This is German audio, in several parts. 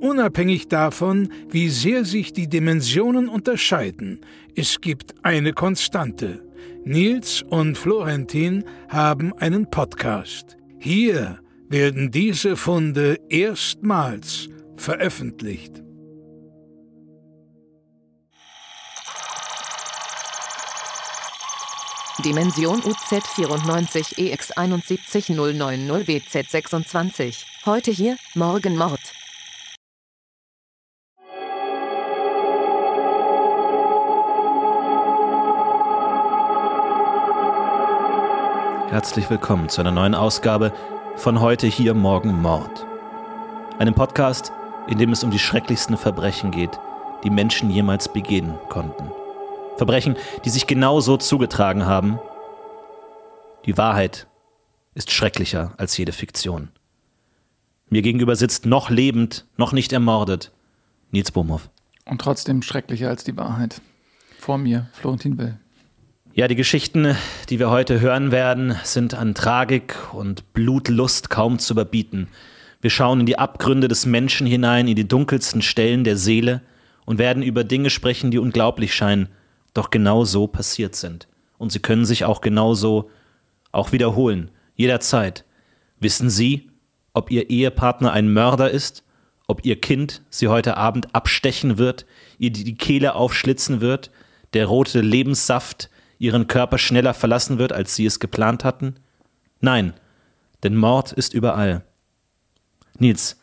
Unabhängig davon, wie sehr sich die Dimensionen unterscheiden, es gibt eine Konstante. Nils und Florentin haben einen Podcast. Hier werden diese Funde erstmals veröffentlicht. Dimension UZ 94 EX 71090 WZ 26. Heute hier, morgen Mord. Herzlich willkommen zu einer neuen Ausgabe von Heute hier, morgen Mord. Einem Podcast, in dem es um die schrecklichsten Verbrechen geht, die Menschen jemals begehen konnten. Verbrechen, die sich genau so zugetragen haben. Die Wahrheit ist schrecklicher als jede Fiktion. Mir gegenüber sitzt noch lebend, noch nicht ermordet Nils Bohmhoff. Und trotzdem schrecklicher als die Wahrheit. Vor mir Florentin Will. Ja, die Geschichten, die wir heute hören werden, sind an Tragik und Blutlust kaum zu überbieten. Wir schauen in die Abgründe des Menschen hinein, in die dunkelsten Stellen der Seele und werden über Dinge sprechen, die unglaublich scheinen, doch genau so passiert sind. Und sie können sich auch genauso auch wiederholen, jederzeit. Wissen Sie, ob Ihr Ehepartner ein Mörder ist, ob Ihr Kind Sie heute Abend abstechen wird, ihr die Kehle aufschlitzen wird, der rote Lebenssaft ihren Körper schneller verlassen wird, als sie es geplant hatten? Nein, denn Mord ist überall. Nils,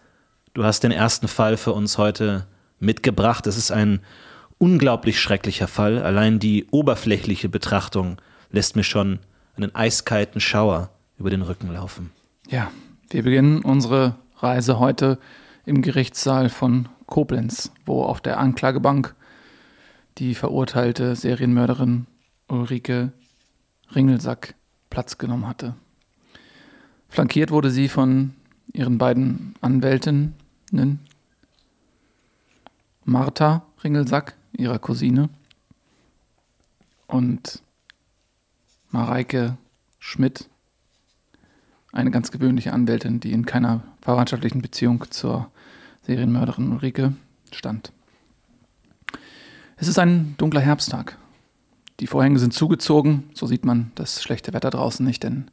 du hast den ersten Fall für uns heute mitgebracht. Es ist ein unglaublich schrecklicher Fall. Allein die oberflächliche Betrachtung lässt mir schon einen eiskalten Schauer über den Rücken laufen. Ja, wir beginnen unsere Reise heute im Gerichtssaal von Koblenz, wo auf der Anklagebank die verurteilte Serienmörderin Ulrike Ringelsack Platz genommen hatte. Flankiert wurde sie von ihren beiden Anwältinnen, Martha Ringelsack, ihrer Cousine, und Mareike Schmidt, eine ganz gewöhnliche Anwältin, die in keiner verwandtschaftlichen Beziehung zur Serienmörderin Ulrike stand. Es ist ein dunkler Herbsttag. Die Vorhänge sind zugezogen, so sieht man das schlechte Wetter draußen nicht, denn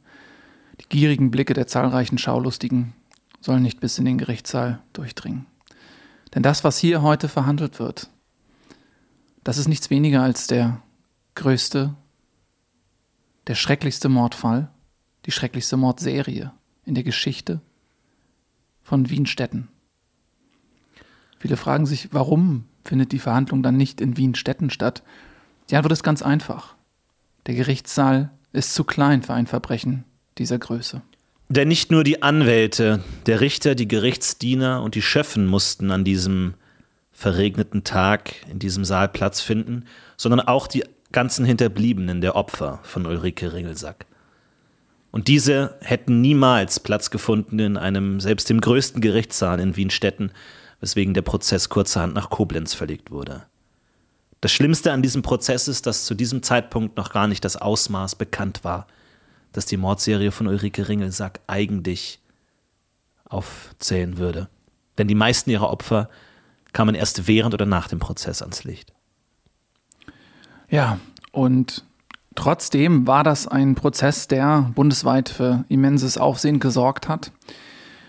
die gierigen Blicke der zahlreichen Schaulustigen sollen nicht bis in den Gerichtssaal durchdringen. Denn das, was hier heute verhandelt wird, das ist nichts weniger als der größte, der schrecklichste Mordfall, die schrecklichste Mordserie in der Geschichte von Wien-Städten. Viele fragen sich, warum findet die Verhandlung dann nicht in Wien-Städten statt, die Antwort ist ganz einfach. Der Gerichtssaal ist zu klein für ein Verbrechen dieser Größe. Denn nicht nur die Anwälte, der Richter, die Gerichtsdiener und die Schöffen mussten an diesem verregneten Tag in diesem Saal Platz finden, sondern auch die ganzen Hinterbliebenen der Opfer von Ulrike Ringelsack. Und diese hätten niemals Platz gefunden in einem selbst dem größten Gerichtssaal in Wien-Städten, weswegen der Prozess kurzerhand nach Koblenz verlegt wurde. Das Schlimmste an diesem Prozess ist, dass zu diesem Zeitpunkt noch gar nicht das Ausmaß bekannt war, dass die Mordserie von Ulrike Ringelsack eigentlich aufzählen würde. Denn die meisten ihrer Opfer kamen erst während oder nach dem Prozess ans Licht. Ja, und trotzdem war das ein Prozess, der bundesweit für immenses Aufsehen gesorgt hat.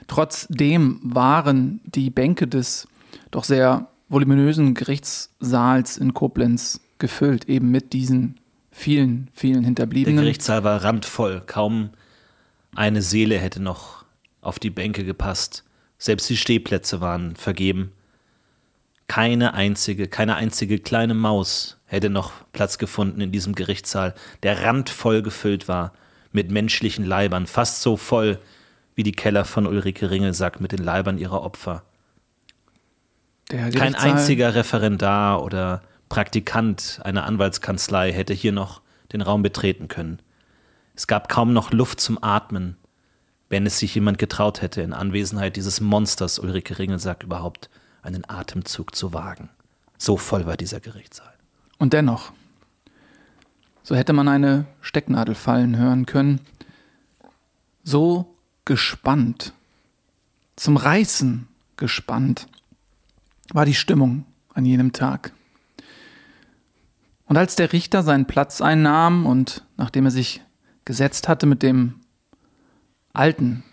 Trotzdem waren die Bänke des doch sehr voluminösen Gerichtssaals in Koblenz gefüllt, eben mit diesen vielen, vielen Hinterbliebenen. Der Gerichtssaal war randvoll. Kaum eine Seele hätte noch auf die Bänke gepasst. Selbst die Stehplätze waren vergeben. Keine einzige, keine einzige kleine Maus hätte noch Platz gefunden in diesem Gerichtssaal, der randvoll gefüllt war mit menschlichen Leibern, fast so voll wie die Keller von Ulrike Ringelsack mit den Leibern ihrer Opfer. Kein einziger Referendar oder Praktikant einer Anwaltskanzlei hätte hier noch den Raum betreten können. Es gab kaum noch Luft zum Atmen, wenn es sich jemand getraut hätte, in Anwesenheit dieses Monsters Ulrike Ringelsack überhaupt einen Atemzug zu wagen. So voll war dieser Gerichtssaal. Und dennoch, so hätte man eine Stecknadel fallen hören können. So gespannt, zum Reißen gespannt, war die Stimmung an jenem Tag. Und als der Richter seinen Platz einnahm und nachdem er sich gesetzt hatte mit dem alten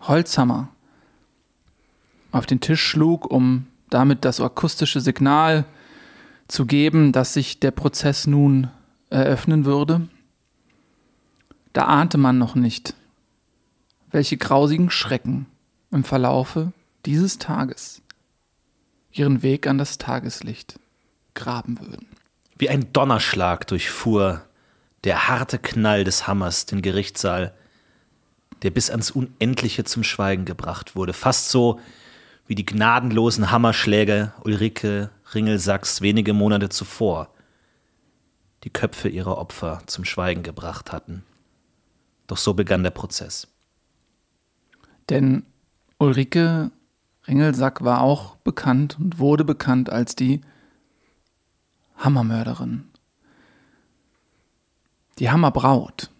Holzhammer auf den Tisch schlug, um damit das akustische Signal zu geben, dass sich der Prozess nun eröffnen würde, da ahnte man noch nicht, welche grausigen Schrecken im Verlaufe dieses Tages ihren Weg an das Tageslicht graben würden. Wie ein Donnerschlag durchfuhr der harte Knall des Hammers den Gerichtssaal, der bis ans Unendliche zum Schweigen gebracht wurde. Fast so wie die gnadenlosen Hammerschläge Ulrike Ringelsacks wenige Monate zuvor die Köpfe ihrer Opfer zum Schweigen gebracht hatten. Doch so begann der Prozess. Denn Ulrike Ringelsack war auch bekannt und wurde bekannt als die Hammermörderin. Die Hammerbraut.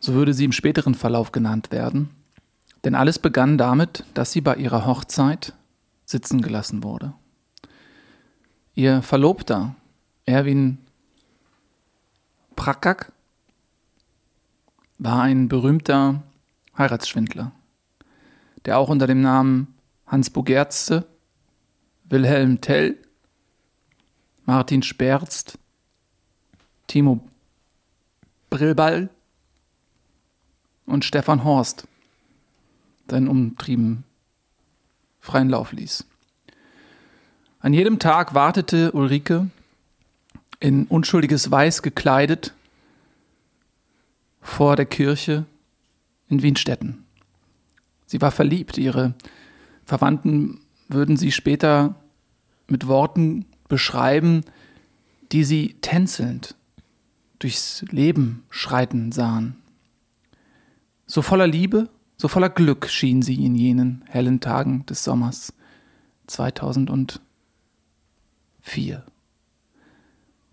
So würde sie im späteren Verlauf genannt werden. Denn alles begann damit, dass sie bei ihrer Hochzeit sitzen gelassen wurde. Ihr Verlobter, Erwin Prakak, war ein berühmter Heiratsschwindler, der auch unter dem Namen Hans Bogerze, Wilhelm Tell, Martin Sperzt, Timo Brillball und Stefan Horst seinen Umtrieben freien Lauf ließ. An jedem Tag wartete Ulrike in unschuldiges Weiß gekleidet vor der Kirche in Wienstetten. Sie war verliebt. Ihre Verwandten würden sie später mit Worten beschreiben, die sie tänzelnd durchs Leben schreiten sahen. So voller Liebe, so voller Glück schien sie in jenen hellen Tagen des Sommers 2004.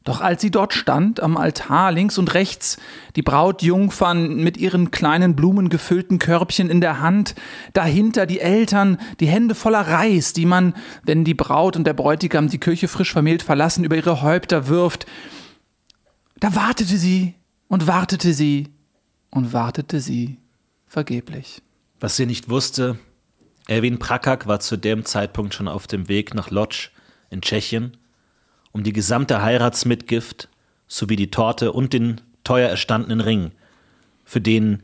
Doch als sie dort stand am Altar links und rechts, die Brautjungfern mit ihren kleinen blumengefüllten Körbchen in der Hand, dahinter die Eltern, die Hände voller Reis, die man, wenn die Braut und der Bräutigam die Kirche frisch vermählt verlassen, über ihre Häupter wirft, da wartete sie und wartete sie und wartete sie vergeblich. Was sie nicht wusste, Erwin Prakak war zu dem Zeitpunkt schon auf dem Weg nach Lodz in Tschechien, um die gesamte Heiratsmitgift sowie die Torte und den teuer erstandenen Ring, für den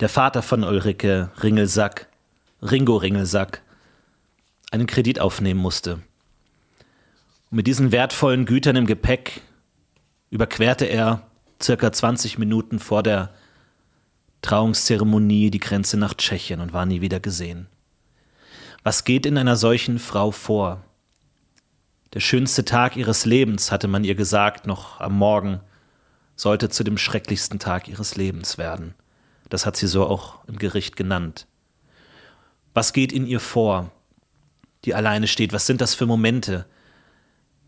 der Vater von Ulrike Ringelsack, Ringo Ringelsack, einen Kredit aufnehmen musste. Und mit diesen wertvollen Gütern im Gepäck überquerte er circa 20 Minuten vor der Trauungszeremonie die Grenze nach Tschechien und war nie wieder gesehen. Was geht in einer solchen Frau vor? Der schönste Tag ihres Lebens, hatte man ihr gesagt, noch am Morgen, sollte zu dem schrecklichsten Tag ihres Lebens werden. Das hat sie so auch im Gericht genannt. Was geht in ihr vor, die alleine steht? Was sind das für Momente?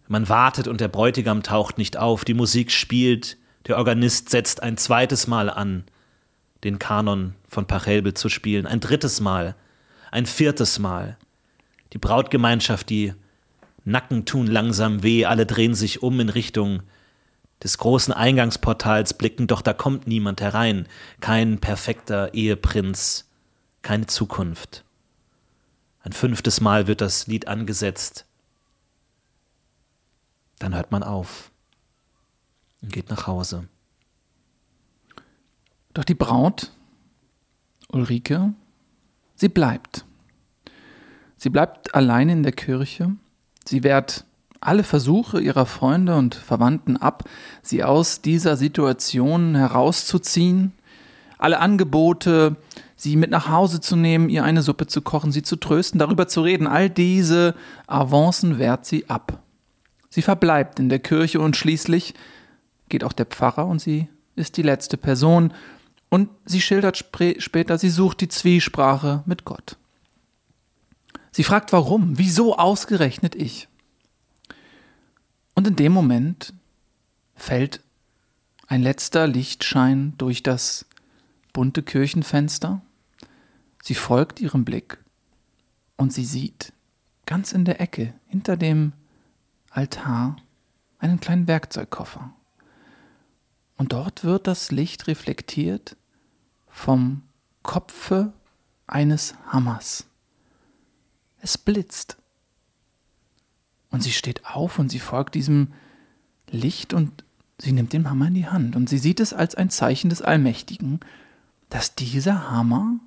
Man wartet und der Bräutigam taucht nicht auf, die Musik spielt, der Organist setzt ein zweites Mal an, den Kanon von Pachelbel zu spielen, ein drittes Mal, ein viertes Mal. Die Brautgemeinschaft, die Nacken tun langsam weh, alle drehen sich um in Richtung des großen Eingangsportals, blicken, doch da kommt niemand herein, kein perfekter Eheprinz, keine Zukunft. Ein fünftes Mal wird das Lied angesetzt. Dann hört man auf und geht nach Hause. Doch die Braut, Ulrike, sie bleibt. Sie bleibt allein in der Kirche. Sie wehrt alle Versuche ihrer Freunde und Verwandten ab, sie aus dieser Situation herauszuziehen. Alle Angebote, sie mit nach Hause zu nehmen, ihr eine Suppe zu kochen, sie zu trösten, darüber zu reden. All diese Avancen wehrt sie ab. Sie verbleibt in der Kirche und schließlich geht auch der Pfarrer und sie ist die letzte Person und sie schildert später, sie sucht die Zwiesprache mit Gott. Sie fragt warum, wieso ausgerechnet ich? Und in dem Moment fällt ein letzter Lichtschein durch das bunte Kirchenfenster. Sie folgt ihrem Blick und sie sieht ganz in der Ecke hinter dem Altar einen kleinen Werkzeugkoffer. Und dort wird das Licht reflektiert vom Kopfe eines Hammers. Es blitzt. Und sie steht auf und sie folgt diesem Licht und sie nimmt den Hammer in die Hand. Und sie sieht es als ein Zeichen des Allmächtigen, dass dieser Hammer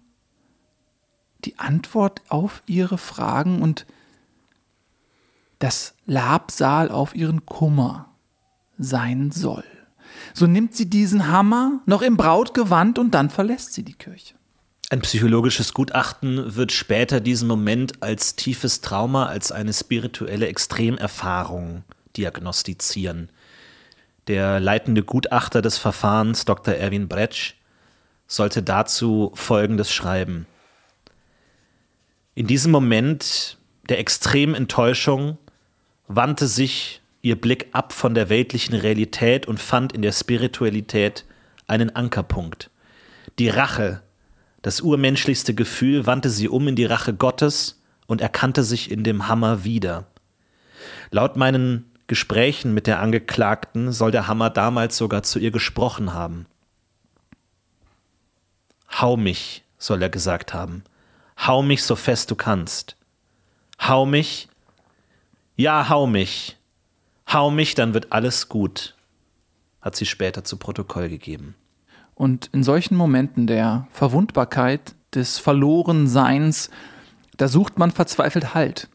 die Antwort auf ihre Fragen und das Labsal auf ihren Kummer sein soll. So nimmt sie diesen Hammer noch im Brautgewand und dann verlässt sie die Kirche. Ein psychologisches Gutachten wird später diesen Moment als tiefes Trauma, als eine spirituelle Extremerfahrung diagnostizieren. Der leitende Gutachter des Verfahrens, Dr. Erwin Bretsch, sollte dazu Folgendes schreiben. In diesem Moment der extremen Enttäuschung wandte sich ihr Blick ab von der weltlichen Realität und fand in der Spiritualität einen Ankerpunkt. Die Rache, das urmenschlichste Gefühl, wandte sie um in die Rache Gottes und erkannte sich in dem Hammer wieder. Laut meinen Gesprächen mit der Angeklagten soll der Hammer damals sogar zu ihr gesprochen haben. Hau mich, soll er gesagt haben. Hau mich so fest du kannst. Hau mich. Ja, hau mich. Hau mich, dann wird alles gut, hat sie später zu Protokoll gegeben. Und in solchen Momenten der Verwundbarkeit, des Verlorenseins, da sucht man verzweifelt Halt.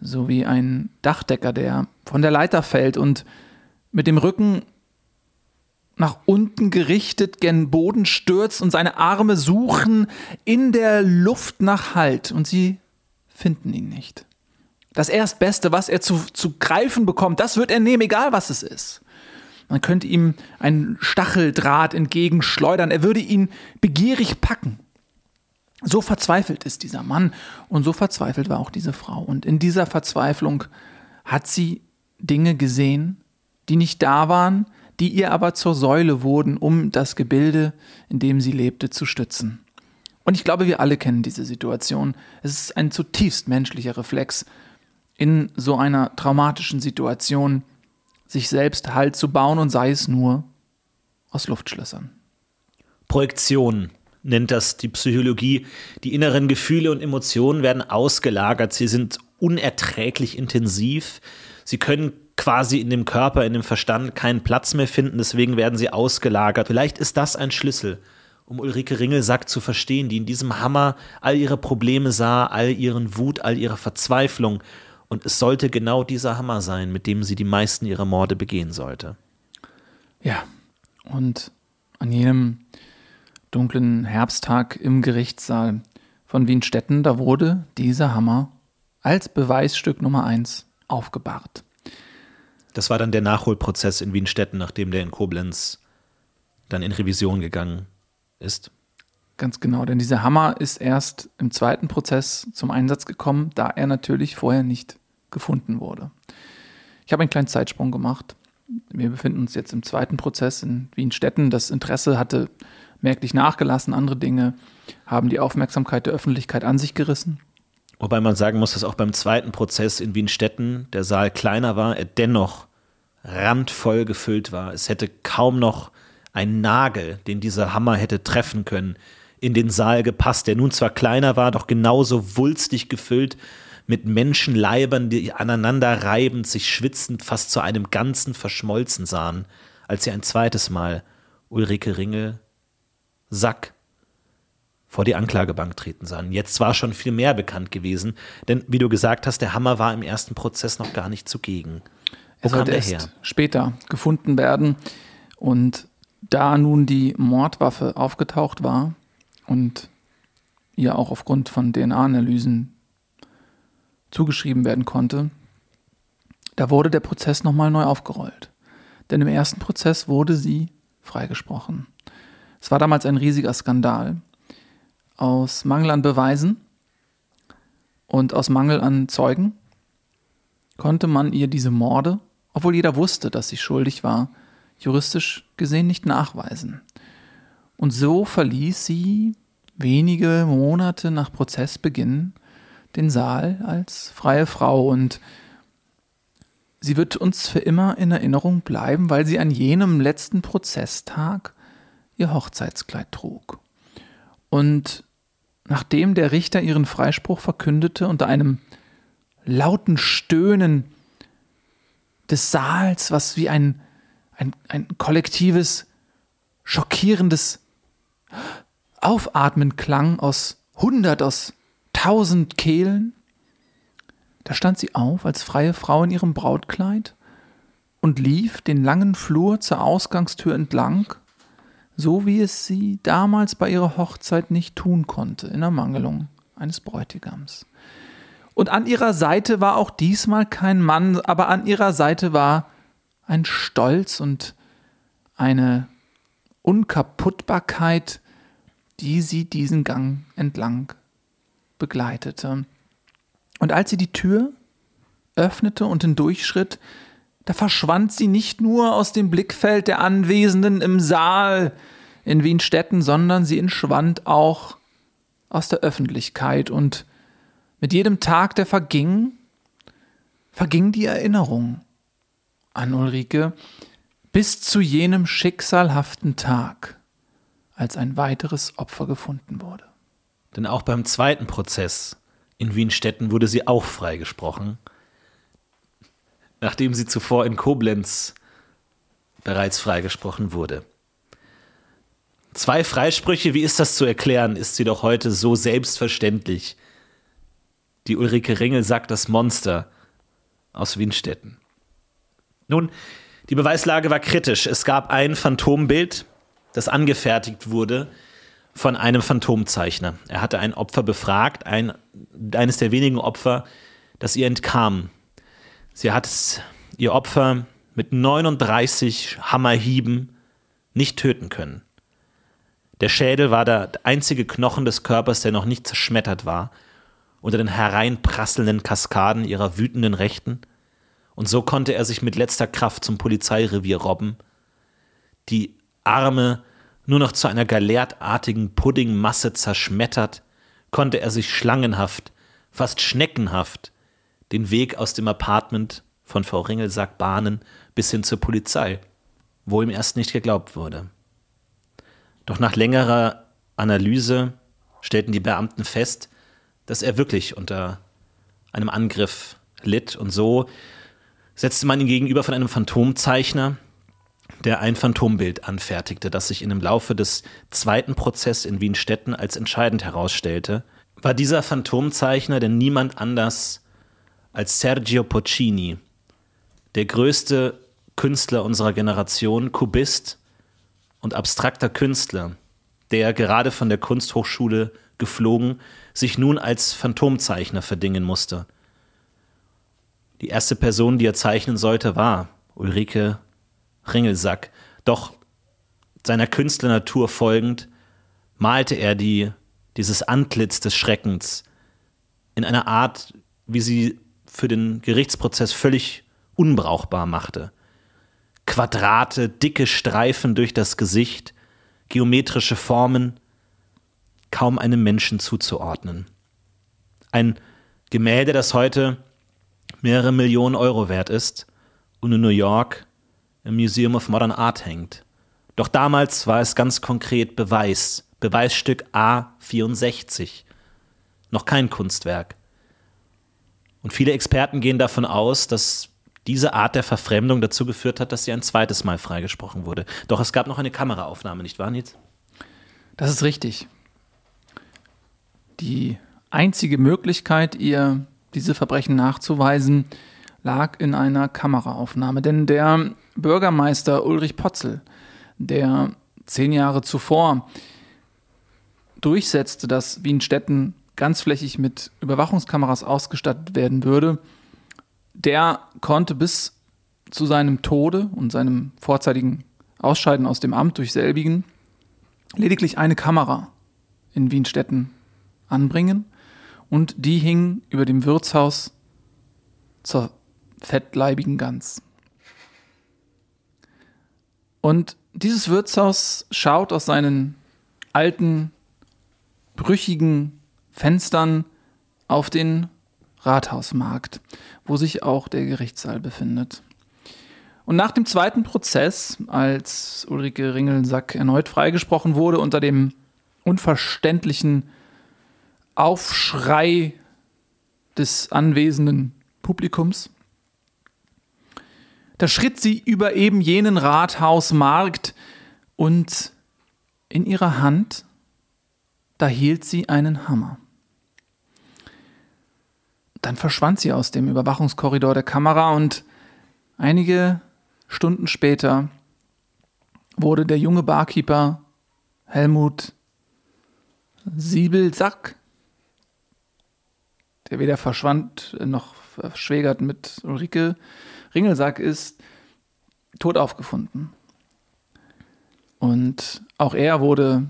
So wie ein Dachdecker, der von der Leiter fällt und mit dem Rücken nach unten gerichtet gen Boden stürzt und seine Arme suchen in der Luft nach Halt und sie finden ihn nicht. Das Erstbeste, was er zu, zu greifen bekommt, das wird er nehmen, egal was es ist. Man könnte ihm einen Stacheldraht entgegenschleudern, er würde ihn begierig packen. So verzweifelt ist dieser Mann und so verzweifelt war auch diese Frau. Und in dieser Verzweiflung hat sie Dinge gesehen, die nicht da waren, die ihr aber zur Säule wurden, um das Gebilde, in dem sie lebte, zu stützen. Und ich glaube, wir alle kennen diese Situation. Es ist ein zutiefst menschlicher Reflex, in so einer traumatischen Situation sich selbst Halt zu bauen und sei es nur aus Luftschlössern. Projektion nennt das die Psychologie. Die inneren Gefühle und Emotionen werden ausgelagert. Sie sind unerträglich intensiv. Sie können quasi in dem Körper, in dem Verstand keinen Platz mehr finden, deswegen werden sie ausgelagert. Vielleicht ist das ein Schlüssel, um Ulrike Ringelsack zu verstehen, die in diesem Hammer all ihre Probleme sah, all ihren Wut, all ihre Verzweiflung. Und es sollte genau dieser Hammer sein, mit dem sie die meisten ihrer Morde begehen sollte. Ja, und an jenem dunklen Herbsttag im Gerichtssaal von Wienstetten, da wurde dieser Hammer als Beweisstück Nummer eins aufgebahrt. Das war dann der Nachholprozess in Wienstetten, nachdem der in Koblenz dann in Revision gegangen ist. Ganz genau, denn dieser Hammer ist erst im zweiten Prozess zum Einsatz gekommen, da er natürlich vorher nicht gefunden wurde. Ich habe einen kleinen Zeitsprung gemacht. Wir befinden uns jetzt im zweiten Prozess in Wienstetten. Das Interesse hatte merklich nachgelassen. Andere Dinge haben die Aufmerksamkeit der Öffentlichkeit an sich gerissen. Wobei man sagen muss, dass auch beim zweiten Prozess in Wienstetten der Saal kleiner war, er dennoch randvoll gefüllt war. Es hätte kaum noch ein Nagel, den dieser Hammer hätte treffen können, in den Saal gepasst, der nun zwar kleiner war, doch genauso wulstig gefüllt mit Menschenleibern, die aneinander reibend, sich schwitzend, fast zu einem Ganzen verschmolzen sahen, als sie ein zweites Mal Ulrike Ringel Sack vor die Anklagebank treten sahen. Jetzt war schon viel mehr bekannt gewesen, denn wie du gesagt hast, der Hammer war im ersten Prozess noch gar nicht zugegen. Wo er sollte erst her? später gefunden werden und da nun die Mordwaffe aufgetaucht war und ihr auch aufgrund von DNA-Analysen zugeschrieben werden konnte, da wurde der Prozess nochmal neu aufgerollt. Denn im ersten Prozess wurde sie freigesprochen. Es war damals ein riesiger Skandal. Aus Mangel an Beweisen und aus Mangel an Zeugen konnte man ihr diese Morde, obwohl jeder wusste, dass sie schuldig war, juristisch gesehen nicht nachweisen. Und so verließ sie wenige Monate nach Prozessbeginn den Saal als freie Frau und sie wird uns für immer in Erinnerung bleiben, weil sie an jenem letzten Prozesstag ihr Hochzeitskleid trug. Und nachdem der Richter ihren Freispruch verkündete unter einem lauten Stöhnen des Saals, was wie ein, ein, ein kollektives, schockierendes Aufatmen klang aus hundert, aus tausend Kehlen. Da stand sie auf als freie Frau in ihrem Brautkleid und lief den langen Flur zur Ausgangstür entlang, so wie es sie damals bei ihrer Hochzeit nicht tun konnte, in Ermangelung eines Bräutigams. Und an ihrer Seite war auch diesmal kein Mann, aber an ihrer Seite war ein Stolz und eine Unkaputtbarkeit, die sie diesen Gang entlang begleitete. Und als sie die Tür öffnete und hindurchschritt, da verschwand sie nicht nur aus dem Blickfeld der Anwesenden im Saal in Wienstetten, sondern sie entschwand auch aus der Öffentlichkeit und mit jedem Tag, der verging, verging die Erinnerung an Ulrike bis zu jenem schicksalhaften Tag, als ein weiteres Opfer gefunden wurde. Denn auch beim zweiten Prozess in Wienstetten wurde sie auch freigesprochen, nachdem sie zuvor in Koblenz bereits freigesprochen wurde. Zwei Freisprüche, wie ist das zu erklären, ist sie doch heute so selbstverständlich die Ulrike Ringel sagt das Monster aus Wienstetten. Nun, die Beweislage war kritisch. Es gab ein Phantombild, das angefertigt wurde von einem Phantomzeichner. Er hatte ein Opfer befragt, ein, eines der wenigen Opfer, das ihr entkam. Sie hat ihr Opfer mit 39 Hammerhieben nicht töten können. Der Schädel war der einzige Knochen des Körpers, der noch nicht zerschmettert war unter den hereinprasselnden Kaskaden ihrer wütenden Rechten, und so konnte er sich mit letzter Kraft zum Polizeirevier robben, die Arme nur noch zu einer galertartigen Puddingmasse zerschmettert, konnte er sich schlangenhaft, fast schneckenhaft, den Weg aus dem Apartment von Frau Ringelsack bahnen bis hin zur Polizei, wo ihm erst nicht geglaubt wurde. Doch nach längerer Analyse stellten die Beamten fest, dass er wirklich unter einem Angriff litt. Und so setzte man ihn gegenüber von einem Phantomzeichner, der ein Phantombild anfertigte, das sich dem Laufe des zweiten Prozesses in Wienstetten als entscheidend herausstellte. War dieser Phantomzeichner denn niemand anders als Sergio Poccini, der größte Künstler unserer Generation, Kubist und abstrakter Künstler, der gerade von der Kunsthochschule geflogen sich nun als Phantomzeichner verdingen musste. Die erste Person, die er zeichnen sollte, war Ulrike Ringelsack. Doch seiner Künstlernatur folgend malte er die, dieses Antlitz des Schreckens in einer Art, wie sie für den Gerichtsprozess völlig unbrauchbar machte. Quadrate, dicke Streifen durch das Gesicht, geometrische Formen, kaum einem Menschen zuzuordnen. Ein Gemälde, das heute mehrere Millionen Euro wert ist und in New York im Museum of Modern Art hängt. Doch damals war es ganz konkret Beweis, Beweisstück A64, noch kein Kunstwerk. Und viele Experten gehen davon aus, dass diese Art der Verfremdung dazu geführt hat, dass sie ein zweites Mal freigesprochen wurde. Doch es gab noch eine Kameraaufnahme, nicht wahr, Nils? Das ist richtig. Die einzige Möglichkeit, ihr diese Verbrechen nachzuweisen, lag in einer Kameraaufnahme. Denn der Bürgermeister Ulrich Potzel, der zehn Jahre zuvor durchsetzte, dass Wienstetten ganzflächig mit Überwachungskameras ausgestattet werden würde, der konnte bis zu seinem Tode und seinem vorzeitigen Ausscheiden aus dem Amt durch selbigen lediglich eine Kamera in Wienstetten anbringen und die hing über dem Wirtshaus zur fettleibigen Gans. Und dieses Wirtshaus schaut aus seinen alten, brüchigen Fenstern auf den Rathausmarkt, wo sich auch der Gerichtssaal befindet. Und nach dem zweiten Prozess, als Ulrike Ringelsack erneut freigesprochen wurde unter dem unverständlichen Aufschrei des anwesenden Publikums, da schritt sie über eben jenen Rathausmarkt und in ihrer Hand, da hielt sie einen Hammer. Dann verschwand sie aus dem Überwachungskorridor der Kamera und einige Stunden später wurde der junge Barkeeper Helmut Siebelsack, der weder verschwand noch verschwägert mit Ulrike Ringelsack ist, tot aufgefunden. Und auch er wurde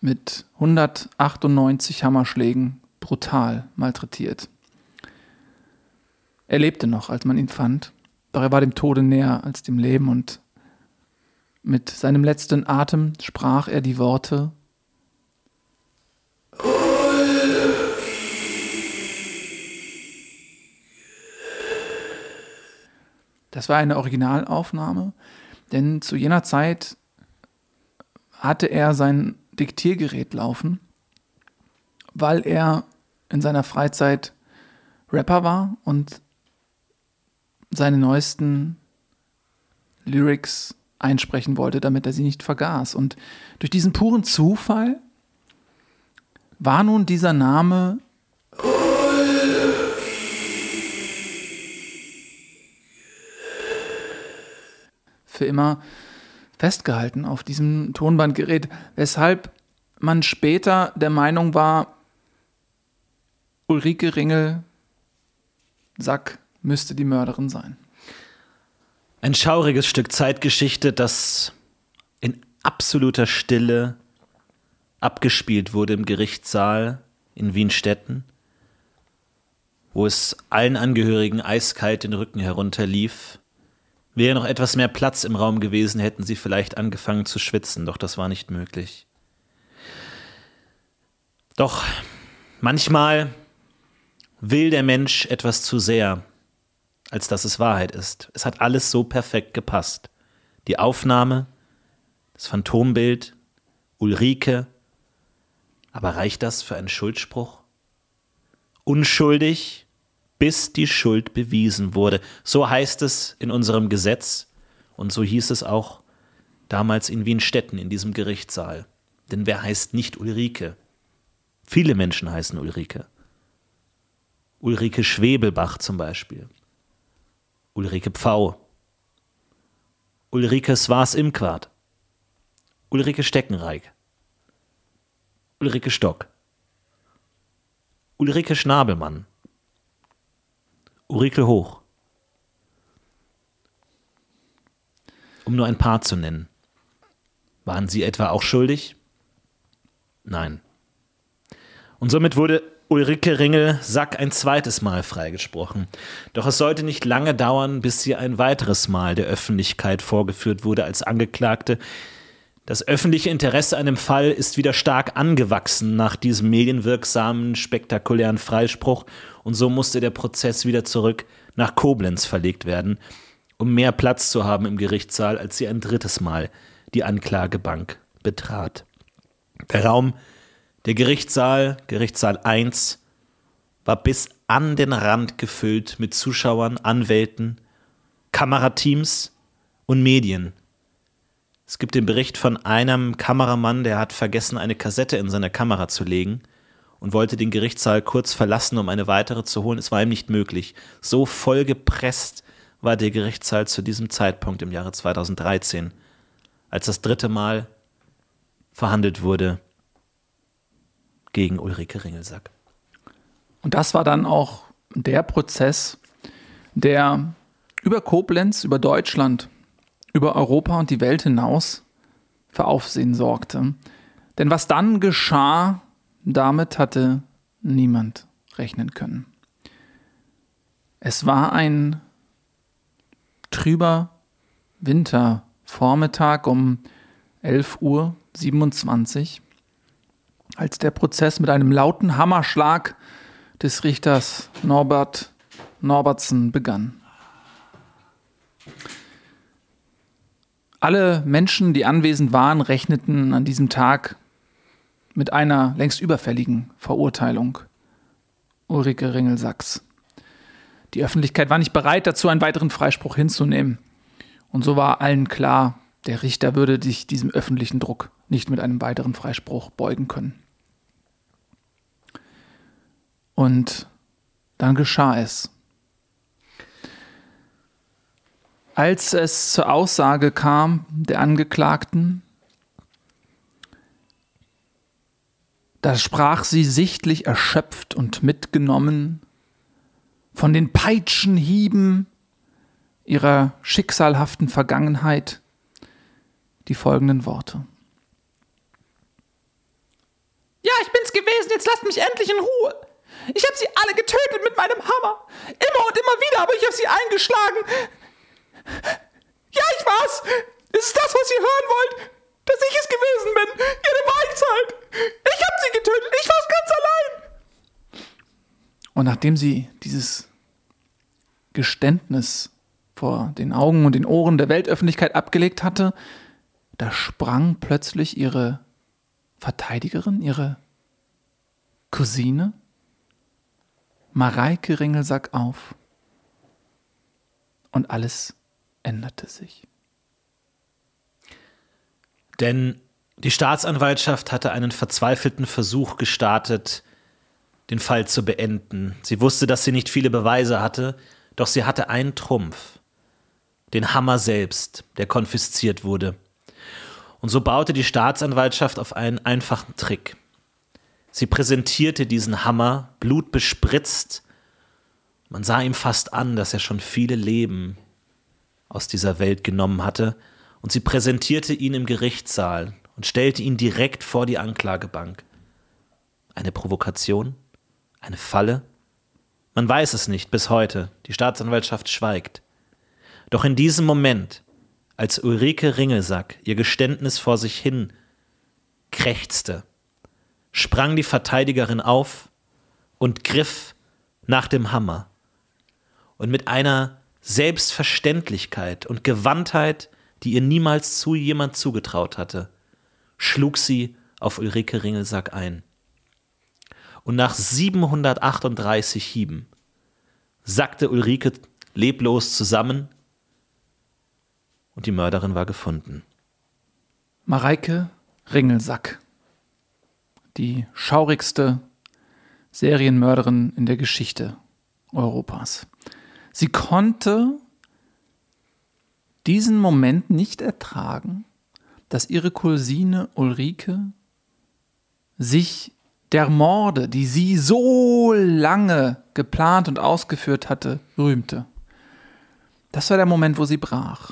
mit 198 Hammerschlägen brutal malträtiert. Er lebte noch, als man ihn fand, doch er war dem Tode näher als dem Leben und mit seinem letzten Atem sprach er die Worte Das war eine Originalaufnahme, denn zu jener Zeit hatte er sein Diktiergerät laufen, weil er in seiner Freizeit Rapper war und seine neuesten Lyrics einsprechen wollte, damit er sie nicht vergaß. Und durch diesen puren Zufall war nun dieser Name für immer festgehalten auf diesem Tonbandgerät, weshalb man später der Meinung war, Ulrike Ringel Sack müsste die Mörderin sein. Ein schauriges Stück Zeitgeschichte, das in absoluter Stille abgespielt wurde im Gerichtssaal in Wienstetten, wo es allen Angehörigen eiskalt den Rücken herunterlief Wäre noch etwas mehr Platz im Raum gewesen, hätten sie vielleicht angefangen zu schwitzen, doch das war nicht möglich. Doch manchmal will der Mensch etwas zu sehr, als dass es Wahrheit ist. Es hat alles so perfekt gepasst. Die Aufnahme, das Phantombild, Ulrike. Aber reicht das für einen Schuldspruch? Unschuldig bis die Schuld bewiesen wurde. So heißt es in unserem Gesetz und so hieß es auch damals in Wienstetten in diesem Gerichtssaal. Denn wer heißt nicht Ulrike? Viele Menschen heißen Ulrike. Ulrike Schwebelbach zum Beispiel. Ulrike Pfau. Ulrike Swas Imquart. Ulrike Steckenreich. Ulrike Stock. Ulrike Schnabelmann. Ulrike Hoch. Um nur ein paar zu nennen. Waren Sie etwa auch schuldig? Nein. Und somit wurde Ulrike Ringel Sack ein zweites Mal freigesprochen. Doch es sollte nicht lange dauern, bis sie ein weiteres Mal der Öffentlichkeit vorgeführt wurde als Angeklagte. Das öffentliche Interesse an dem Fall ist wieder stark angewachsen nach diesem medienwirksamen, spektakulären Freispruch und so musste der Prozess wieder zurück nach Koblenz verlegt werden, um mehr Platz zu haben im Gerichtssaal, als sie ein drittes Mal die Anklagebank betrat. Der Raum, der Gerichtssaal, Gerichtssaal 1, war bis an den Rand gefüllt mit Zuschauern, Anwälten, Kamerateams und Medien. Es gibt den Bericht von einem Kameramann, der hat vergessen, eine Kassette in seine Kamera zu legen und wollte den Gerichtssaal kurz verlassen, um eine weitere zu holen. Es war ihm nicht möglich. So vollgepresst war der Gerichtssaal zu diesem Zeitpunkt im Jahre 2013, als das dritte Mal verhandelt wurde gegen Ulrike Ringelsack. Und das war dann auch der Prozess, der über Koblenz, über Deutschland, über Europa und die Welt hinaus für Aufsehen sorgte. Denn was dann geschah, damit hatte niemand rechnen können. Es war ein trüber Wintervormittag um 11.27 Uhr, als der Prozess mit einem lauten Hammerschlag des Richters Norbert Norbertsen begann. Alle Menschen, die anwesend waren, rechneten an diesem Tag mit einer längst überfälligen Verurteilung. Ulrike Ringelsachs. Die Öffentlichkeit war nicht bereit dazu, einen weiteren Freispruch hinzunehmen. Und so war allen klar, der Richter würde sich diesem öffentlichen Druck nicht mit einem weiteren Freispruch beugen können. Und dann geschah es. Als es zur Aussage kam der Angeklagten, da sprach sie sichtlich erschöpft und mitgenommen von den Peitschenhieben ihrer schicksalhaften Vergangenheit die folgenden Worte. Ja, ich bin's gewesen, jetzt lasst mich endlich in Ruhe. Ich habe sie alle getötet mit meinem Hammer. Immer und immer wieder habe ich auf sie eingeschlagen. Ja, ich war's. Ist es das, was ihr hören wollt? Dass ich es gewesen bin. Ihre Weisheit. Ich habe sie getötet. Ich war's ganz allein. Und nachdem sie dieses Geständnis vor den Augen und den Ohren der Weltöffentlichkeit abgelegt hatte, da sprang plötzlich ihre Verteidigerin, ihre Cousine, Mareike Ringelsack auf und alles änderte sich. Denn die Staatsanwaltschaft hatte einen verzweifelten Versuch gestartet, den Fall zu beenden. Sie wusste, dass sie nicht viele Beweise hatte, doch sie hatte einen Trumpf, den Hammer selbst, der konfisziert wurde. Und so baute die Staatsanwaltschaft auf einen einfachen Trick. Sie präsentierte diesen Hammer, blutbespritzt. Man sah ihm fast an, dass er schon viele Leben aus dieser Welt genommen hatte, und sie präsentierte ihn im Gerichtssaal und stellte ihn direkt vor die Anklagebank. Eine Provokation? Eine Falle? Man weiß es nicht bis heute, die Staatsanwaltschaft schweigt. Doch in diesem Moment, als Ulrike Ringelsack ihr Geständnis vor sich hin krächzte, sprang die Verteidigerin auf und griff nach dem Hammer. Und mit einer Selbstverständlichkeit und Gewandtheit, die ihr niemals zu jemand zugetraut hatte, schlug sie auf Ulrike Ringelsack ein. Und nach 738 Hieben sackte Ulrike leblos zusammen und die Mörderin war gefunden. Mareike Ringelsack die schaurigste Serienmörderin in der Geschichte Europas. Sie konnte diesen Moment nicht ertragen, dass ihre Cousine Ulrike sich der Morde, die sie so lange geplant und ausgeführt hatte, rühmte. Das war der Moment, wo sie brach.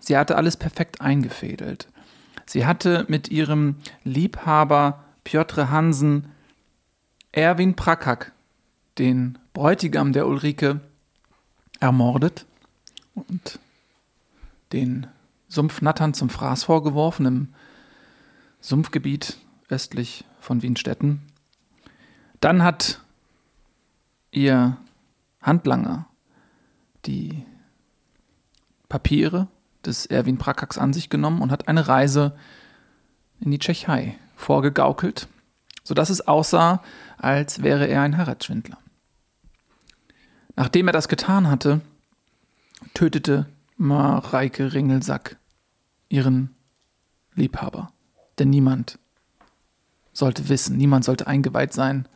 Sie hatte alles perfekt eingefädelt. Sie hatte mit ihrem Liebhaber Piotr Hansen, Erwin Prakak, den Bräutigam der Ulrike, ermordet und den Sumpfnattern zum Fraß vorgeworfen im Sumpfgebiet östlich von Wienstetten. Dann hat ihr Handlanger die Papiere des Erwin Prakaks an sich genommen und hat eine Reise in die Tschechei vorgegaukelt, sodass es aussah, als wäre er ein Heiratsschwindler. Nachdem er das getan hatte, tötete Mareike Ringelsack ihren Liebhaber. Denn niemand sollte wissen, niemand sollte eingeweiht sein.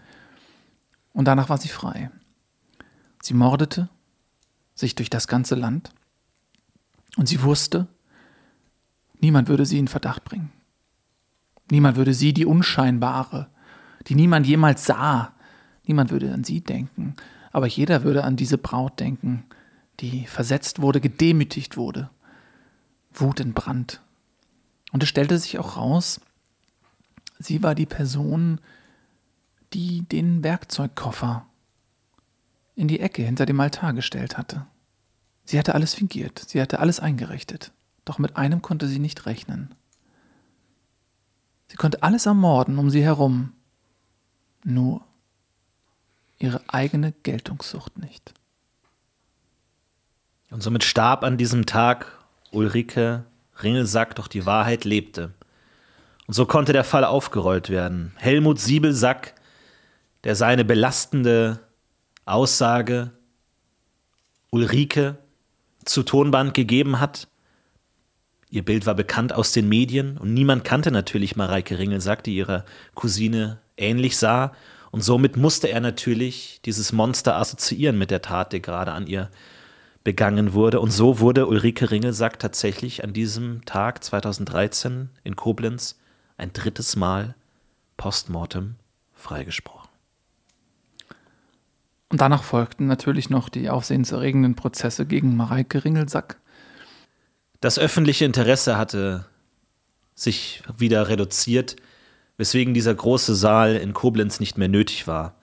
Und danach war sie frei. Sie mordete sich durch das ganze Land und sie wusste, niemand würde sie in Verdacht bringen. Niemand würde sie, die unscheinbare, die niemand jemals sah. Niemand würde an sie denken, aber jeder würde an diese Braut denken, die versetzt wurde, gedemütigt wurde. Wut entbrannt. Und es stellte sich auch raus, sie war die Person, die den Werkzeugkoffer in die Ecke hinter dem Altar gestellt hatte. Sie hatte alles fingiert, sie hatte alles eingerichtet, doch mit einem konnte sie nicht rechnen. Sie konnte alles ermorden um sie herum, nur ihre eigene Geltungssucht nicht. Und somit starb an diesem Tag Ulrike Ringelsack, doch die Wahrheit lebte. Und so konnte der Fall aufgerollt werden. Helmut Siebelsack, der seine belastende Aussage Ulrike zu Tonband gegeben hat. Ihr Bild war bekannt aus den Medien und niemand kannte natürlich Mareike Ringelsack, die ihrer Cousine ähnlich sah. Und somit musste er natürlich dieses Monster assoziieren mit der Tat, die gerade an ihr begangen wurde. Und so wurde Ulrike Ringelsack tatsächlich an diesem Tag 2013 in Koblenz ein drittes Mal postmortem freigesprochen. Und danach folgten natürlich noch die aufsehenserregenden Prozesse gegen Mareike Ringelsack. Das öffentliche Interesse hatte sich wieder reduziert, weswegen dieser große Saal in Koblenz nicht mehr nötig war.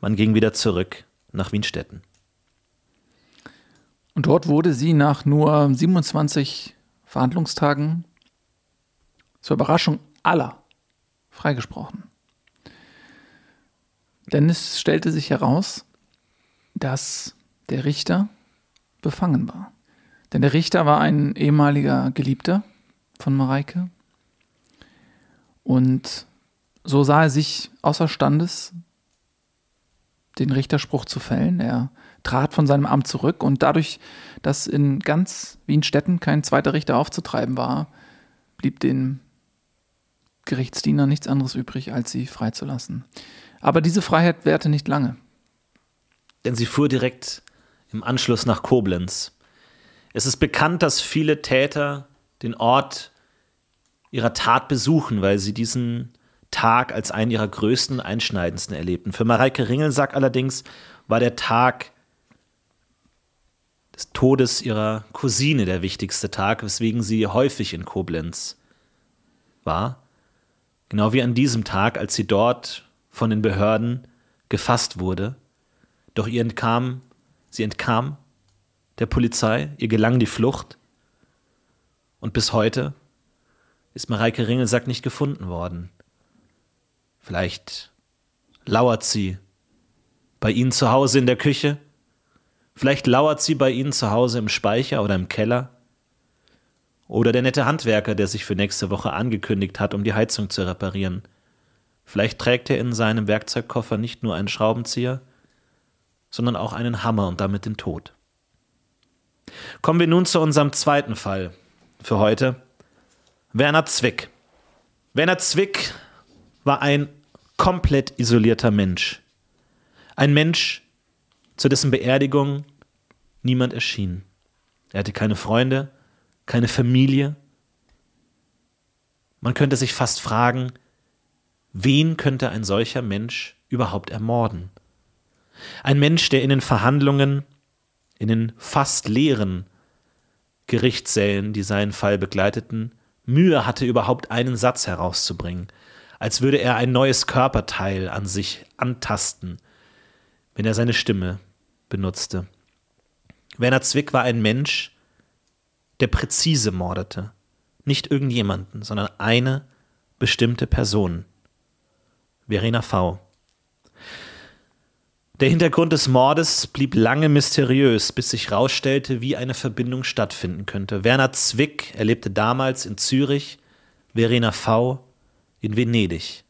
Man ging wieder zurück nach Wienstetten. Und dort wurde sie nach nur 27 Verhandlungstagen zur Überraschung aller freigesprochen. Denn es stellte sich heraus, dass der Richter befangen war. Denn der Richter war ein ehemaliger Geliebter von Mareike. Und so sah er sich außerstandes, den Richterspruch zu fällen. Er trat von seinem Amt zurück und dadurch, dass in ganz Wienstetten kein zweiter Richter aufzutreiben war, blieb den Gerichtsdiener nichts anderes übrig, als sie freizulassen. Aber diese Freiheit währte nicht lange. Denn sie fuhr direkt im Anschluss nach Koblenz. Es ist bekannt, dass viele Täter den Ort ihrer Tat besuchen, weil sie diesen Tag als einen ihrer größten, einschneidendsten erlebten. Für Mareike Ringelsack allerdings war der Tag des Todes ihrer Cousine der wichtigste Tag, weswegen sie häufig in Koblenz war. Genau wie an diesem Tag, als sie dort von den Behörden gefasst wurde. Doch ihr entkam, sie entkam der Polizei, ihr gelang die Flucht. Und bis heute ist Mareike Ringelsack nicht gefunden worden. Vielleicht lauert sie bei Ihnen zu Hause in der Küche, vielleicht lauert sie bei Ihnen zu Hause im Speicher oder im Keller, oder der nette Handwerker, der sich für nächste Woche angekündigt hat, um die Heizung zu reparieren. Vielleicht trägt er in seinem Werkzeugkoffer nicht nur einen Schraubenzieher, sondern auch einen Hammer und damit den Tod. Kommen wir nun zu unserem zweiten Fall für heute. Werner Zwick. Werner Zwick war ein komplett isolierter Mensch. Ein Mensch, zu dessen Beerdigung niemand erschien. Er hatte keine Freunde, keine Familie. Man könnte sich fast fragen, Wen könnte ein solcher Mensch überhaupt ermorden? Ein Mensch, der in den Verhandlungen, in den fast leeren Gerichtssälen, die seinen Fall begleiteten, Mühe hatte, überhaupt einen Satz herauszubringen, als würde er ein neues Körperteil an sich antasten, wenn er seine Stimme benutzte. Werner Zwick war ein Mensch, der präzise mordete. Nicht irgendjemanden, sondern eine bestimmte Person. Verena V. Der Hintergrund des Mordes blieb lange mysteriös, bis sich herausstellte, wie eine Verbindung stattfinden könnte. Werner Zwick erlebte damals in Zürich, Verena V. in Venedig.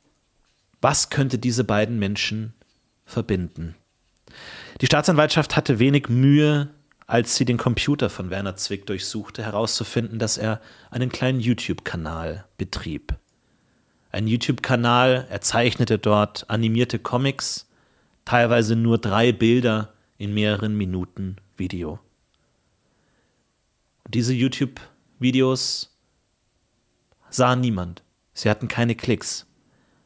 Was könnte diese beiden Menschen verbinden? Die Staatsanwaltschaft hatte wenig Mühe, als sie den Computer von Werner Zwick durchsuchte, herauszufinden, dass er einen kleinen YouTube-Kanal betrieb ein YouTube-Kanal, er zeichnete dort animierte Comics, teilweise nur drei Bilder in mehreren Minuten Video. Und diese YouTube-Videos sah niemand. Sie hatten keine Klicks.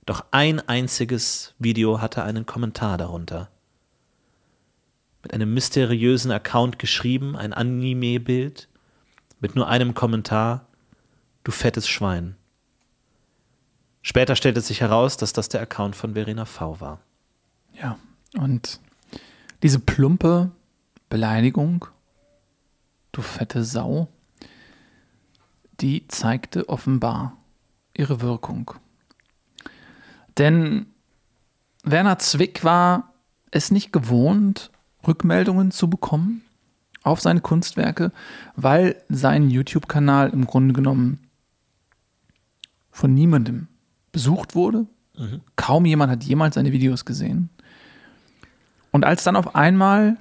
Doch ein einziges Video hatte einen Kommentar darunter. Mit einem mysteriösen Account geschrieben, ein Anime-Bild, mit nur einem Kommentar, du fettes Schwein. Später stellte sich heraus, dass das der Account von Verena V war. Ja, und diese plumpe Beleidigung, du fette Sau, die zeigte offenbar ihre Wirkung. Denn Werner Zwick war es nicht gewohnt, Rückmeldungen zu bekommen auf seine Kunstwerke, weil sein YouTube-Kanal im Grunde genommen von niemandem besucht wurde. Mhm. Kaum jemand hat jemals seine Videos gesehen. Und als dann auf einmal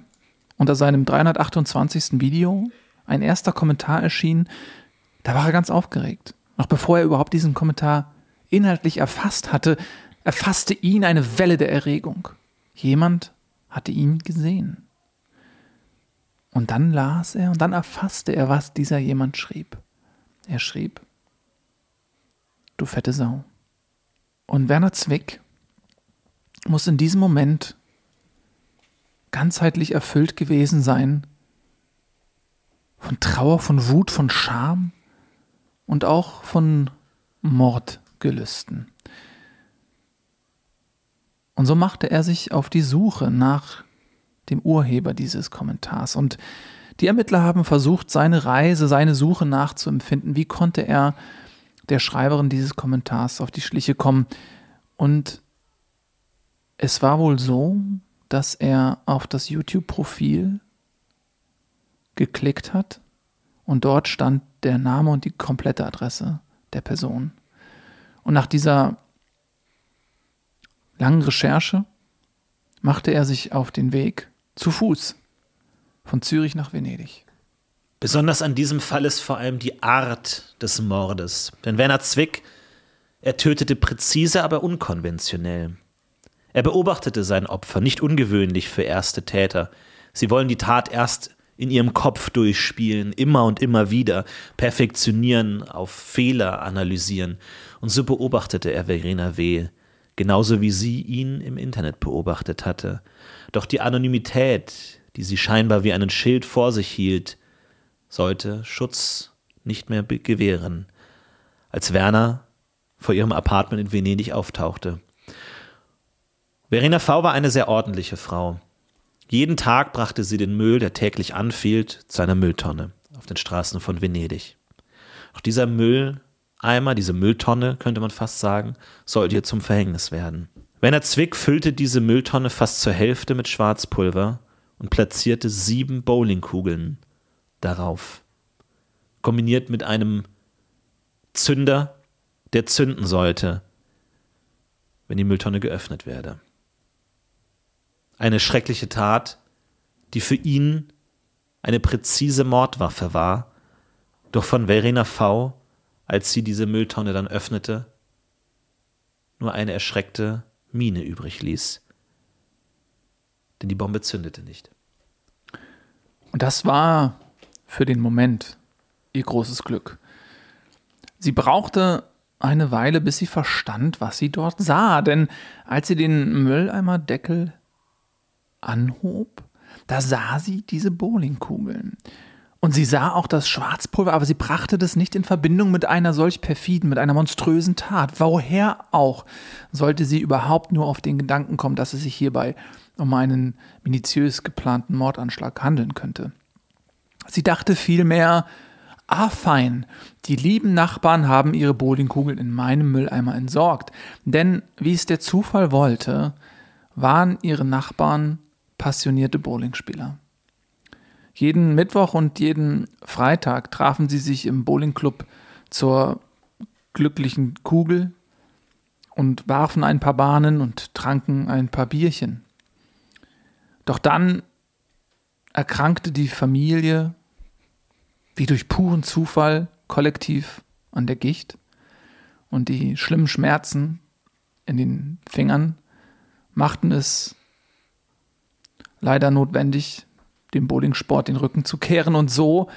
unter seinem 328. Video ein erster Kommentar erschien, da war er ganz aufgeregt. Noch bevor er überhaupt diesen Kommentar inhaltlich erfasst hatte, erfasste ihn eine Welle der Erregung. Jemand hatte ihn gesehen. Und dann las er und dann erfasste er, was dieser jemand schrieb. Er schrieb, du fette Sau. Und Werner Zwick muss in diesem Moment ganzheitlich erfüllt gewesen sein von Trauer, von Wut, von Scham und auch von Mordgelüsten. Und so machte er sich auf die Suche nach dem Urheber dieses Kommentars. Und die Ermittler haben versucht, seine Reise, seine Suche nachzuempfinden. Wie konnte er der Schreiberin dieses Kommentars auf die Schliche kommen? Und es war wohl so, dass er auf das YouTube-Profil geklickt hat und dort stand der Name und die komplette Adresse der Person. Und nach dieser langen Recherche machte er sich auf den Weg zu Fuß von Zürich nach Venedig. Besonders an diesem Fall ist vor allem die Art des Mordes. Denn Werner Zwick, er tötete präzise, aber unkonventionell. Er beobachtete sein Opfer, nicht ungewöhnlich für erste Täter. Sie wollen die Tat erst in ihrem Kopf durchspielen, immer und immer wieder, perfektionieren, auf Fehler analysieren. Und so beobachtete er Verena W., genauso wie sie ihn im Internet beobachtet hatte. Doch die Anonymität, die sie scheinbar wie einen Schild vor sich hielt, sollte Schutz nicht mehr gewähren. Als Werner vor ihrem Apartment in Venedig auftauchte. Verena V. war eine sehr ordentliche Frau. Jeden Tag brachte sie den Müll, der täglich anfiel, zu einer Mülltonne auf den Straßen von Venedig. Auch dieser Müll Eimer, diese Mülltonne, könnte man fast sagen, sollte ihr zum Verhängnis werden. Werner Zwick füllte diese Mülltonne fast zur Hälfte mit Schwarzpulver und platzierte sieben Bowlingkugeln darauf. Kombiniert mit einem Zünder, der zünden sollte, wenn die Mülltonne geöffnet werde. Eine schreckliche Tat, die für ihn eine präzise Mordwaffe war, doch von Verena V als sie diese Mülltonne dann öffnete, nur eine erschreckte Miene übrig ließ. Denn die Bombe zündete nicht. Und das war für den Moment ihr großes Glück. Sie brauchte eine Weile, bis sie verstand, was sie dort sah, denn als sie den Mülleimerdeckel anhob, da sah sie diese Bowlingkugeln. Und sie sah auch das Schwarzpulver, aber sie brachte das nicht in Verbindung mit einer solch perfiden, mit einer monströsen Tat. Woher auch sollte sie überhaupt nur auf den Gedanken kommen, dass es sich hierbei um einen minutiös geplanten Mordanschlag handeln könnte? Sie dachte vielmehr, ah fein, die lieben Nachbarn haben ihre Bowlingkugeln in meinem Mülleimer entsorgt. Denn, wie es der Zufall wollte, waren ihre Nachbarn passionierte Bowlingspieler. Jeden Mittwoch und jeden Freitag trafen sie sich im Bowlingclub zur glücklichen Kugel und warfen ein paar Bahnen und tranken ein paar Bierchen. Doch dann erkrankte die Familie wie durch puren Zufall kollektiv an der Gicht und die schlimmen Schmerzen in den Fingern machten es leider notwendig, dem Bowlingsport den Rücken zu kehren. Und so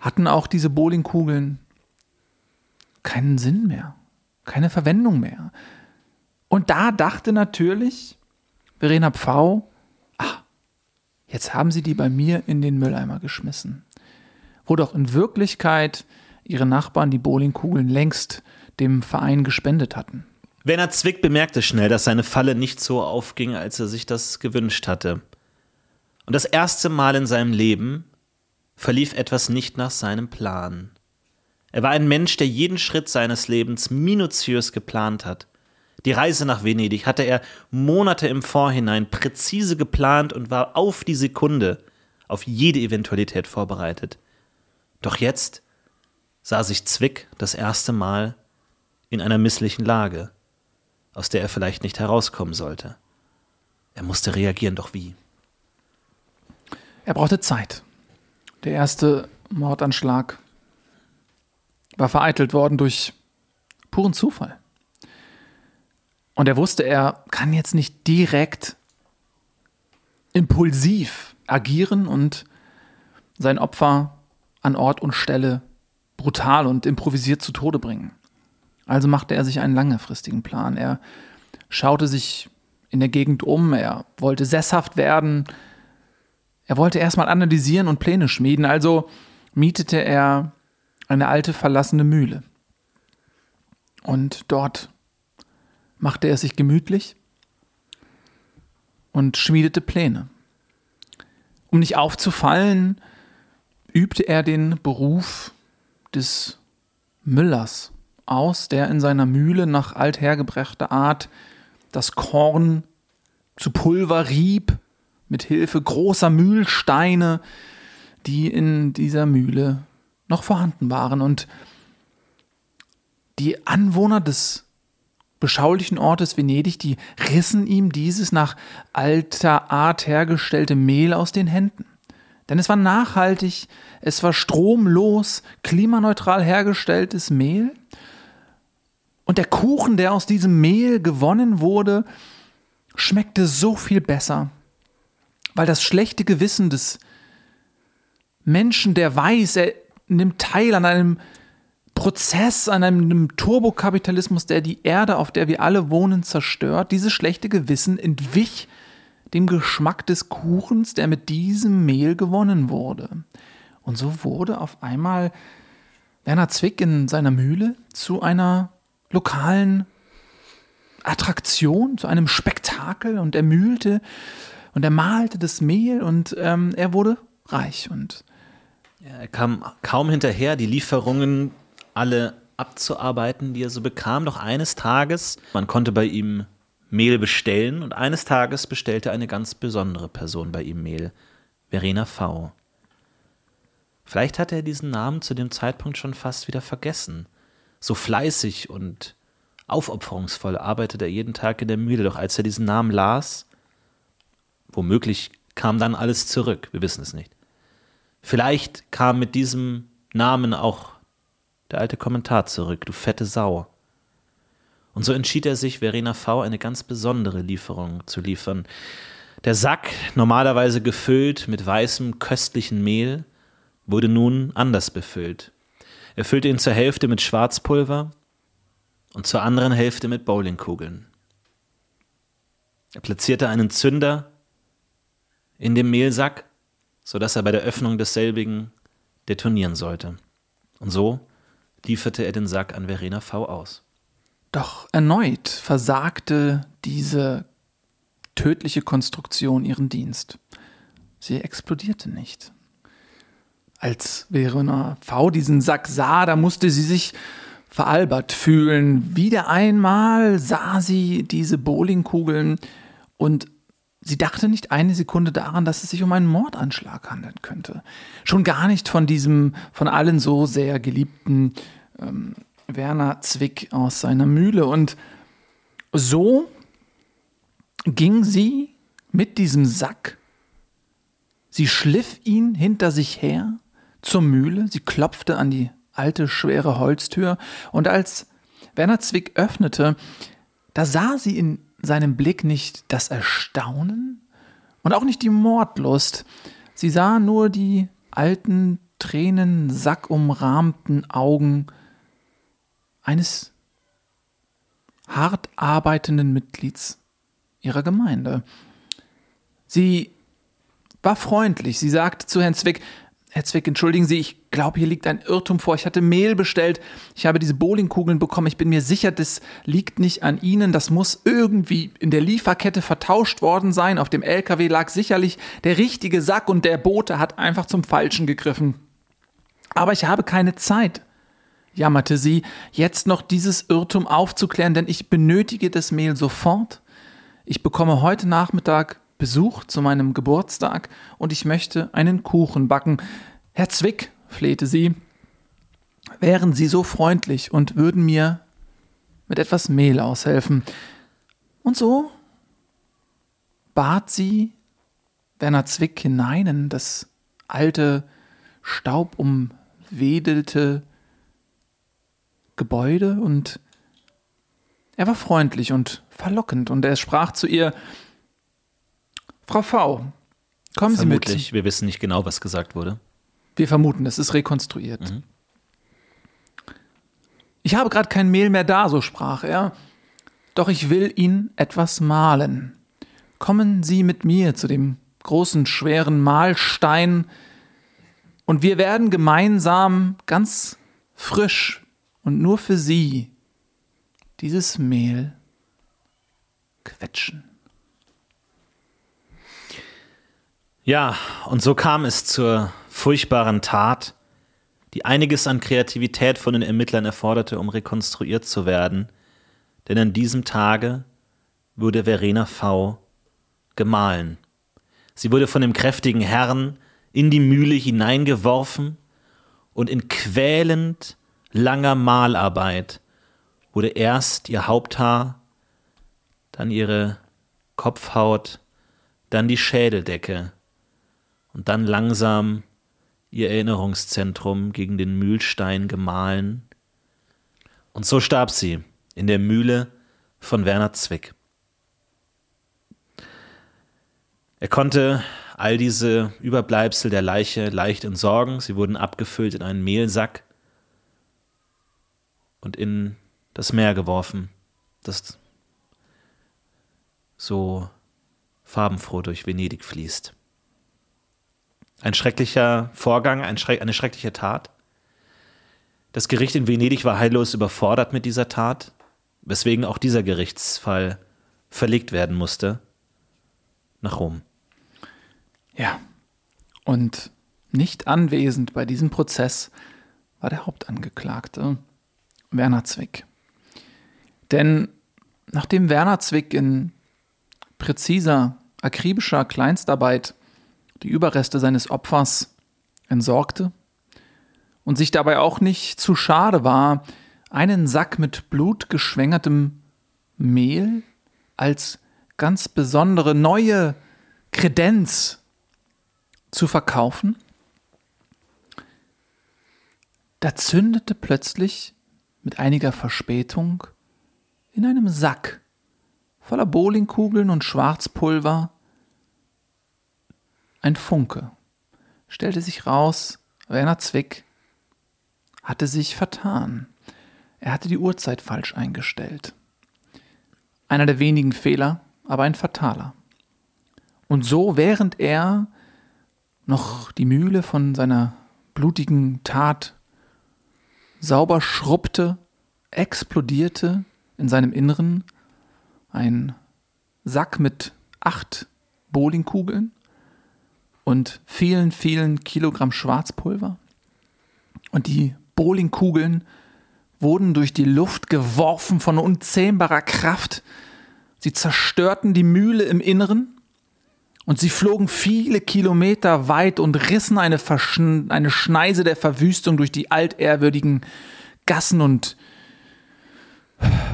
hatten auch diese Bowlingkugeln keinen Sinn mehr, keine Verwendung mehr. Und da dachte natürlich Verena Pfau, ah, jetzt haben sie die bei mir in den Mülleimer geschmissen. Wo doch in Wirklichkeit ihre Nachbarn die Bowlingkugeln längst dem Verein gespendet hatten. Werner Zwick bemerkte schnell, dass seine Falle nicht so aufging, als er sich das gewünscht hatte. Und das erste Mal in seinem Leben verlief etwas nicht nach seinem Plan. Er war ein Mensch, der jeden Schritt seines Lebens minutiös geplant hat. Die Reise nach Venedig hatte er Monate im Vorhinein präzise geplant und war auf die Sekunde auf jede Eventualität vorbereitet. Doch jetzt sah sich Zwick das erste Mal in einer misslichen Lage, aus der er vielleicht nicht herauskommen sollte. Er musste reagieren, doch wie? Er brauchte Zeit. Der erste Mordanschlag war vereitelt worden durch puren Zufall. Und er wusste, er kann jetzt nicht direkt impulsiv agieren und sein Opfer an Ort und Stelle brutal und improvisiert zu Tode bringen. Also machte er sich einen langfristigen Plan. Er schaute sich in der Gegend um, er wollte sesshaft werden, er wollte erstmal analysieren und Pläne schmieden, also mietete er eine alte verlassene Mühle. Und dort machte er sich gemütlich und schmiedete Pläne. Um nicht aufzufallen, übte er den Beruf des Müllers aus, der in seiner Mühle nach althergebrachter Art das Korn zu Pulver rieb, mit Hilfe großer Mühlsteine, die in dieser Mühle noch vorhanden waren. Und die Anwohner des beschaulichen Ortes Venedig, die rissen ihm dieses nach alter Art hergestellte Mehl aus den Händen. Denn es war nachhaltig, es war stromlos, klimaneutral hergestelltes Mehl. Und der Kuchen, der aus diesem Mehl gewonnen wurde, schmeckte so viel besser, weil das schlechte Gewissen des Menschen, der weiß, er nimmt teil an einem Prozess, an einem Turbokapitalismus, der die Erde, auf der wir alle wohnen, zerstört, dieses schlechte Gewissen entwich dem Geschmack des Kuchens, der mit diesem Mehl gewonnen wurde. Und so wurde auf einmal Werner Zwick in seiner Mühle zu einer lokalen Attraktion, zu einem Spektakel und er mühlte und er malte das Mehl und ähm, er wurde reich und er kam kaum hinterher, die Lieferungen alle abzuarbeiten, die er so bekam. Doch eines Tages, man konnte bei ihm Mehl bestellen und eines Tages bestellte eine ganz besondere Person bei ihm Mehl, Verena V. Vielleicht hatte er diesen Namen zu dem Zeitpunkt schon fast wieder vergessen. So fleißig und aufopferungsvoll arbeitete er jeden Tag in der Mühle, doch als er diesen Namen las, womöglich kam dann alles zurück, wir wissen es nicht. Vielleicht kam mit diesem Namen auch der alte Kommentar zurück, du fette Sau. Und so entschied er sich, Verena V. eine ganz besondere Lieferung zu liefern. Der Sack, normalerweise gefüllt mit weißem, köstlichen Mehl, wurde nun anders befüllt. Er füllte ihn zur Hälfte mit Schwarzpulver und zur anderen Hälfte mit Bowlingkugeln. Er platzierte einen Zünder in dem Mehlsack, sodass er bei der Öffnung desselbigen detonieren sollte. Und so lieferte er den Sack an Verena V. aus. Doch erneut versagte diese tödliche Konstruktion ihren Dienst. Sie explodierte nicht. Als Verena V diesen Sack sah, da musste sie sich veralbert fühlen. Wieder einmal sah sie diese Bowlingkugeln und sie dachte nicht eine Sekunde daran, dass es sich um einen Mordanschlag handeln könnte. Schon gar nicht von diesem von allen so sehr geliebten ähm, Werner Zwick aus seiner Mühle. Und so ging sie mit diesem Sack, sie schliff ihn hinter sich her zur Mühle, sie klopfte an die alte, schwere Holztür, und als Werner Zwick öffnete, da sah sie in seinem Blick nicht das Erstaunen und auch nicht die Mordlust, sie sah nur die alten, tränensackumrahmten Augen eines hart arbeitenden Mitglieds ihrer Gemeinde. Sie war freundlich. Sie sagte zu Herrn Zwick, Herr Zwick, entschuldigen Sie, ich glaube, hier liegt ein Irrtum vor. Ich hatte Mehl bestellt. Ich habe diese Bowlingkugeln bekommen. Ich bin mir sicher, das liegt nicht an Ihnen. Das muss irgendwie in der Lieferkette vertauscht worden sein. Auf dem LKW lag sicherlich der richtige Sack und der Bote hat einfach zum Falschen gegriffen. Aber ich habe keine Zeit, jammerte sie, jetzt noch dieses Irrtum aufzuklären, denn ich benötige das Mehl sofort. Ich bekomme heute Nachmittag Besuch zu meinem Geburtstag und ich möchte einen Kuchen backen. Herr Zwick, flehte sie, wären Sie so freundlich und würden mir mit etwas Mehl aushelfen. Und so bat sie Werner Zwick hinein in das alte, staubumwedelte Gebäude und er war freundlich und verlockend und er sprach zu ihr, Frau V., kommen Sie mit. Vermutlich, wir wissen nicht genau, was gesagt wurde. Wir vermuten, es ist rekonstruiert. Ich habe gerade kein Mehl mehr da, so sprach er. Doch ich will ihn etwas mahlen. Kommen Sie mit mir zu dem großen, schweren Mahlstein und wir werden gemeinsam ganz frisch und nur für Sie dieses Mehl quetschen. Ja, und so kam es zur furchtbaren Tat, die einiges an Kreativität von den Ermittlern erforderte, um rekonstruiert zu werden. Denn an diesem Tage wurde Verena V. gemahlen. Sie wurde von dem kräftigen Herrn in die Mühle hineingeworfen und in quälend langer Mahlarbeit wurde erst ihr Haupthaar, dann ihre Kopfhaut, dann die Schädeldecke und dann langsam ihr Erinnerungszentrum gegen den Mühlstein gemahlen. Und so starb sie in der Mühle von Werner Zwick. Er konnte all diese Überbleibsel der Leiche leicht entsorgen. Sie wurden abgefüllt in einen Mehlsack und in das Meer geworfen, das so farbenfroh durch Venedig fließt. Ein schrecklicher Vorgang, ein schreck, eine schreckliche Tat. Das Gericht in Venedig war heillos überfordert mit dieser Tat, weswegen auch dieser Gerichtsfall verlegt werden musste nach Rom. Ja. Und nicht anwesend bei diesem Prozess war der Hauptangeklagte Werner Zwick. Denn nachdem Werner Zwick in präziser, akribischer Kleinstarbeit die Überreste seines Opfers entsorgte und sich dabei auch nicht zu schade war, einen Sack mit blutgeschwängertem Mehl als ganz besondere neue Kredenz zu verkaufen, da zündete plötzlich mit einiger Verspätung in einem Sack voller Bowlingkugeln und Schwarzpulver ein Funke. Stellte sich raus, Werner Zwick hatte sich vertan. Er hatte die Uhrzeit falsch eingestellt. Einer der wenigen Fehler, aber ein fataler. Und so, während er noch die Mühle von seiner blutigen Tat sauber schrubbte, explodierte in seinem Inneren ein Sack mit acht Bowlingkugeln und vielen, vielen Kilogramm Schwarzpulver. Und die Bowlingkugeln wurden durch die Luft geworfen von unzähmbarer Kraft. Sie zerstörten die Mühle im Inneren und sie flogen viele Kilometer weit und rissen eine, eine Schneise der Verwüstung durch die altehrwürdigen Gassen und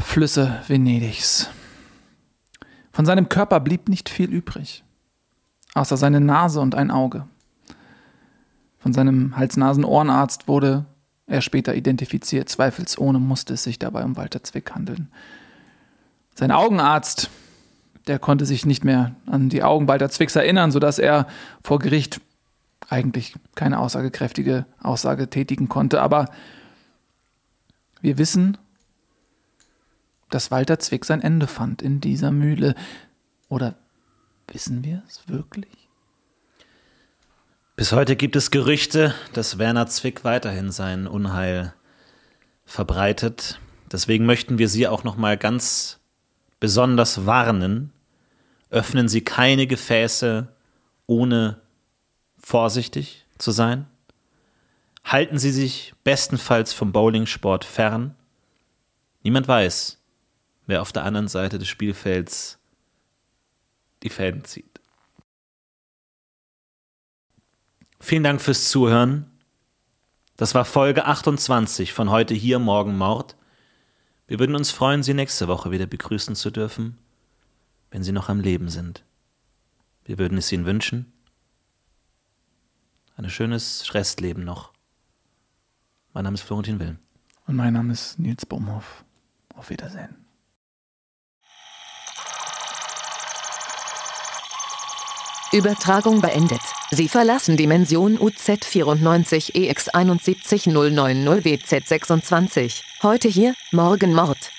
Flüsse Venedigs. Von seinem Körper blieb nicht viel übrig außer seine Nase und ein Auge. Von seinem Hals-Nasen-Ohrenarzt wurde er später identifiziert. Zweifelsohne musste es sich dabei um Walter Zwick handeln. Sein Augenarzt, der konnte sich nicht mehr an die Augen Walter Zwicks erinnern, sodass er vor Gericht eigentlich keine aussagekräftige Aussage tätigen konnte. Aber wir wissen, dass Walter Zwick sein Ende fand in dieser Mühle. Oder wissen wir es wirklich? Bis heute gibt es Gerüchte, dass Werner Zwick weiterhin sein Unheil verbreitet. Deswegen möchten wir Sie auch noch mal ganz besonders warnen. Öffnen Sie keine Gefäße, ohne vorsichtig zu sein. Halten Sie sich bestenfalls vom Bowlingsport fern. Niemand weiß, wer auf der anderen Seite des Spielfelds die Fäden zieht. Vielen Dank fürs Zuhören. Das war Folge 28 von heute hier, morgen Mord. Wir würden uns freuen, Sie nächste Woche wieder begrüßen zu dürfen, wenn Sie noch am Leben sind. Wir würden es Ihnen wünschen. Ein schönes Restleben noch. Mein Name ist Florentin Wilm. Und mein Name ist Nils Baumhoff. Auf Wiedersehen. Übertragung beendet. Sie verlassen Dimension UZ94 EX71090 WZ26. Heute hier, morgen Mord.